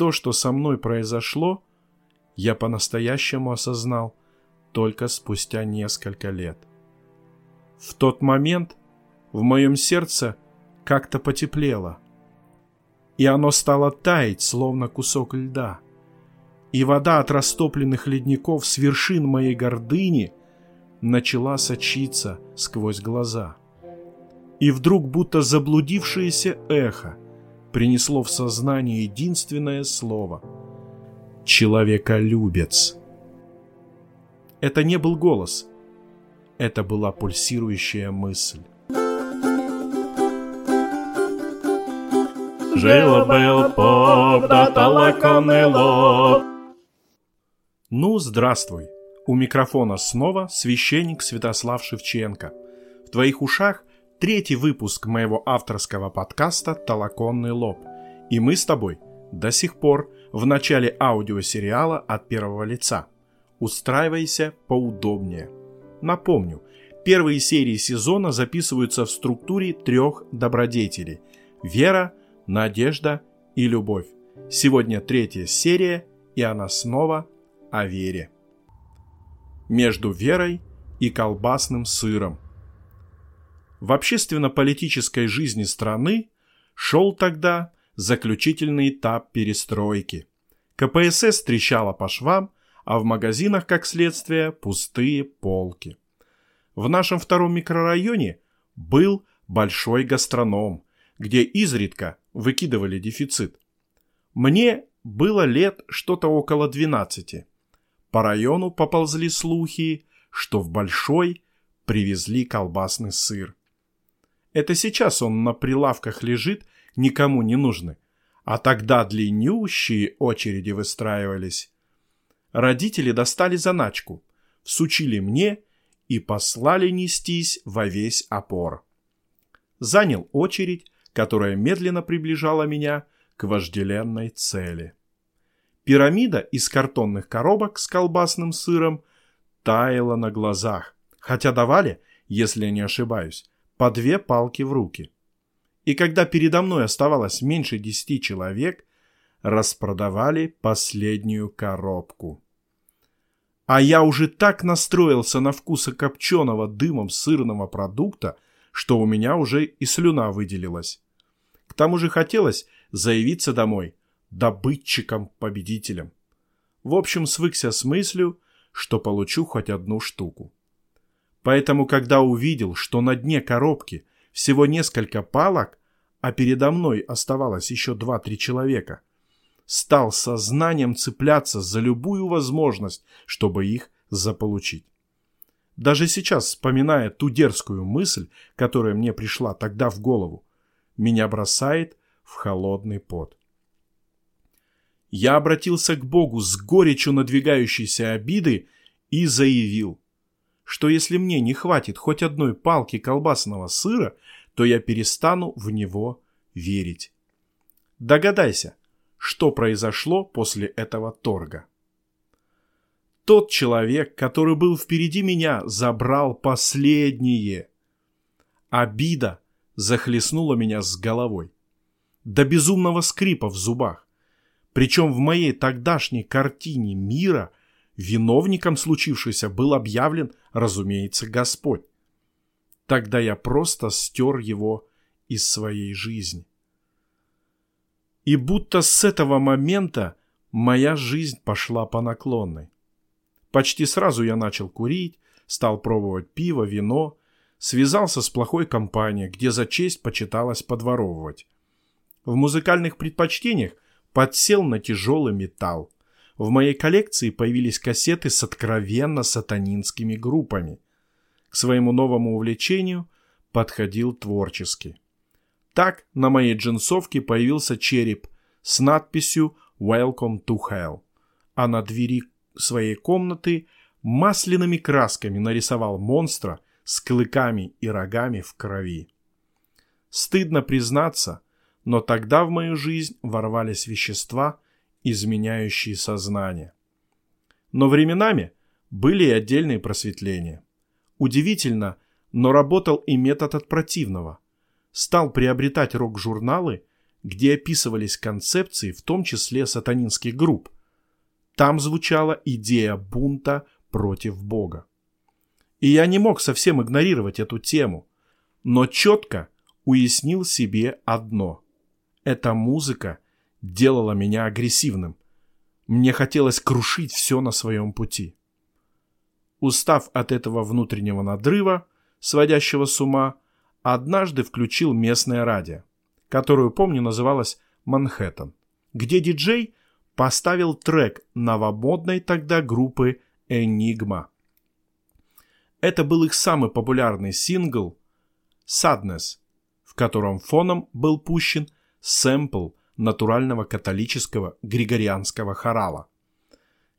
то, что со мной произошло, я по-настоящему осознал только спустя несколько лет. В тот момент в моем сердце как-то потеплело, и оно стало таять, словно кусок льда. И вода от растопленных ледников с вершин моей гордыни начала сочиться сквозь глаза. И вдруг, будто заблудившееся эхо, принесло в сознание единственное слово — «человеколюбец». Это не был голос, это была пульсирующая мысль. Жил-был поп, да толоконный лоб. Ну, здравствуй. У микрофона снова священник Святослав Шевченко. В твоих ушах третий выпуск моего авторского подкаста «Толоконный лоб». И мы с тобой до сих пор в начале аудиосериала от первого лица. Устраивайся поудобнее. Напомню, первые серии сезона записываются в структуре трех добродетелей – вера, надежда и любовь. Сегодня третья серия, и она снова о вере. Между верой и колбасным сыром. В общественно-политической жизни страны шел тогда заключительный этап перестройки. КПСС трещала по швам, а в магазинах, как следствие, пустые полки. В нашем втором микрорайоне был большой гастроном, где изредка выкидывали дефицит. Мне было лет что-то около 12. По району поползли слухи, что в Большой привезли колбасный сыр. Это сейчас он на прилавках лежит, никому не нужный. А тогда длиннющие очереди выстраивались. Родители достали заначку, всучили мне и послали нестись во весь опор. Занял очередь, которая медленно приближала меня к вожделенной цели. Пирамида из картонных коробок с колбасным сыром таяла на глазах, хотя давали, если не ошибаюсь, по две палки в руки. И когда передо мной оставалось меньше десяти человек, распродавали последнюю коробку. А я уже так настроился на вкусы копченого дымом сырного продукта, что у меня уже и слюна выделилась. К тому же хотелось заявиться домой добытчиком-победителем. В общем, свыкся с мыслью, что получу хоть одну штуку. Поэтому, когда увидел, что на дне коробки всего несколько палок, а передо мной оставалось еще два-три человека, стал сознанием цепляться за любую возможность, чтобы их заполучить. Даже сейчас, вспоминая ту дерзкую мысль, которая мне пришла тогда в голову, меня бросает в холодный пот. Я обратился к Богу с горечью надвигающейся обиды и заявил, что если мне не хватит хоть одной палки колбасного сыра, то я перестану в него верить. Догадайся, что произошло после этого торга. Тот человек, который был впереди меня, забрал последнее. Обида захлестнула меня с головой. До безумного скрипа в зубах. Причем в моей тогдашней картине мира виновником случившегося был объявлен, разумеется, Господь. Тогда я просто стер его из своей жизни. И будто с этого момента моя жизнь пошла по наклонной. Почти сразу я начал курить, стал пробовать пиво, вино, связался с плохой компанией, где за честь почиталось подворовывать. В музыкальных предпочтениях подсел на тяжелый металл. В моей коллекции появились кассеты с откровенно сатанинскими группами. К своему новому увлечению подходил творчески. Так на моей джинсовке появился череп с надписью «Welcome to Hell», а на двери своей комнаты масляными красками нарисовал монстра с клыками и рогами в крови. Стыдно признаться, но тогда в мою жизнь ворвались вещества, изменяющие сознание. Но временами были и отдельные просветления. Удивительно, но работал и метод от противного. Стал приобретать рок-журналы, где описывались концепции, в том числе сатанинских групп. Там звучала идея бунта против Бога. И я не мог совсем игнорировать эту тему, но четко уяснил себе одно. Эта музыка делала меня агрессивным. Мне хотелось крушить все на своем пути. Устав от этого внутреннего надрыва, сводящего с ума, однажды включил местное радио, которую, помню, называлось «Манхэттен», где диджей поставил трек новомодной тогда группы «Энигма». Это был их самый популярный сингл «Sadness», в котором фоном был пущен сэмпл натурального католического григорианского хорала.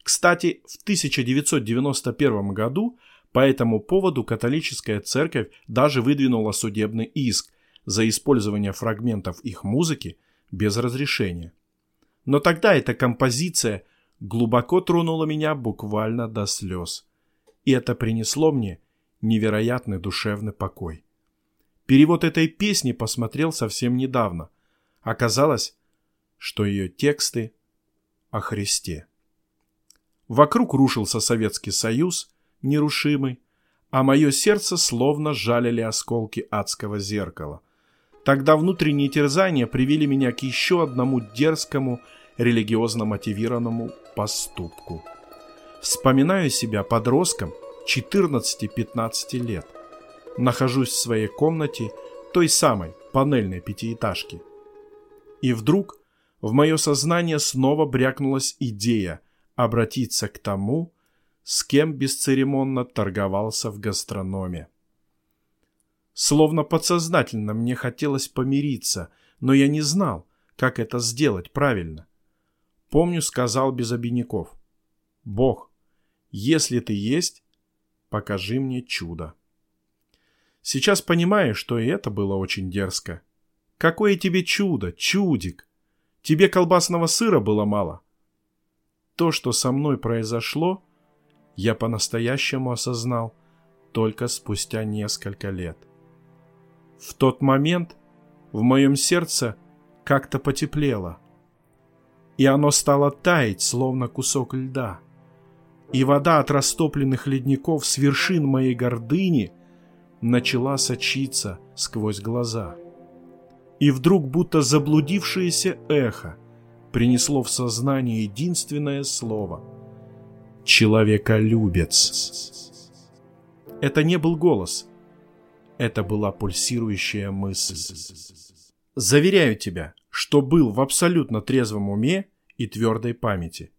Кстати, в 1991 году по этому поводу католическая церковь даже выдвинула судебный иск за использование фрагментов их музыки без разрешения. Но тогда эта композиция глубоко тронула меня буквально до слез. И это принесло мне невероятный душевный покой. Перевод этой песни посмотрел совсем недавно. Оказалось, что ее тексты о Христе. Вокруг рушился Советский Союз, нерушимый, а мое сердце словно жалили осколки адского зеркала. Тогда внутренние терзания привели меня к еще одному дерзкому, религиозно мотивированному поступку. Вспоминаю себя подростком 14-15 лет. Нахожусь в своей комнате, той самой панельной пятиэтажки. И вдруг в мое сознание снова брякнулась идея – обратиться к тому, с кем бесцеремонно торговался в гастрономе. Словно подсознательно мне хотелось помириться, но я не знал, как это сделать правильно. Помню, сказал без обиняков. «Бог, если ты есть, покажи мне чудо». Сейчас понимаю, что и это было очень дерзко. Какое тебе чудо, чудик! Тебе колбасного сыра было мало. То, что со мной произошло, я по-настоящему осознал только спустя несколько лет. В тот момент в моем сердце как-то потеплело, и оно стало таять, словно кусок льда. И вода от растопленных ледников с вершин моей гордыни начала сочиться сквозь глаза. И вдруг, будто заблудившееся эхо, принесло в сознание единственное слово — «человеколюбец». Это не был голос, это была пульсирующая мысль. Заверяю тебя, что был в абсолютно трезвом уме и твердой памяти.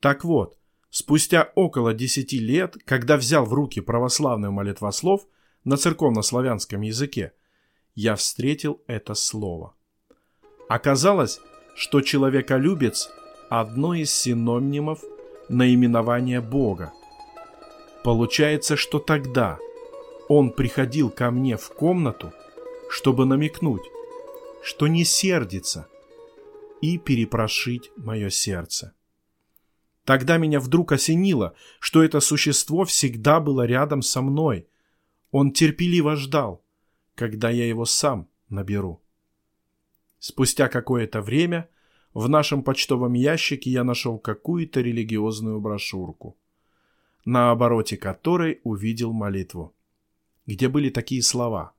Так вот, спустя около десяти лет, когда взял в руки православный молитвослов на церковно-славянском языке, я встретил это слово. Оказалось, что человеколюбец – одно из синонимов наименования Бога. Получается, что тогда он приходил ко мне в комнату, чтобы намекнуть, что не сердится, и перепрошить мое сердце. Тогда меня вдруг осенило, что это существо всегда было рядом со мной. Он терпеливо ждал, когда я его сам наберу. Спустя какое-то время в нашем почтовом ящике я нашел какую-то религиозную брошюрку, на обороте которой увидел молитву, где были такие слова,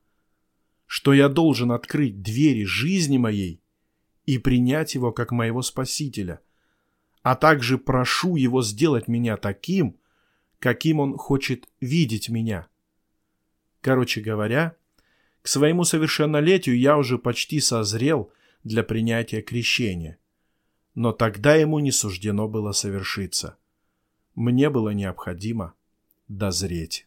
что я должен открыть двери жизни моей и принять его как моего Спасителя, а также прошу его сделать меня таким, каким он хочет видеть меня. Короче говоря, к своему совершеннолетию я уже почти созрел для принятия крещения. Но тогда ему не суждено было совершиться. Мне было необходимо дозреть.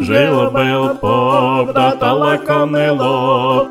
Жил-был поп, да толоконный лоб,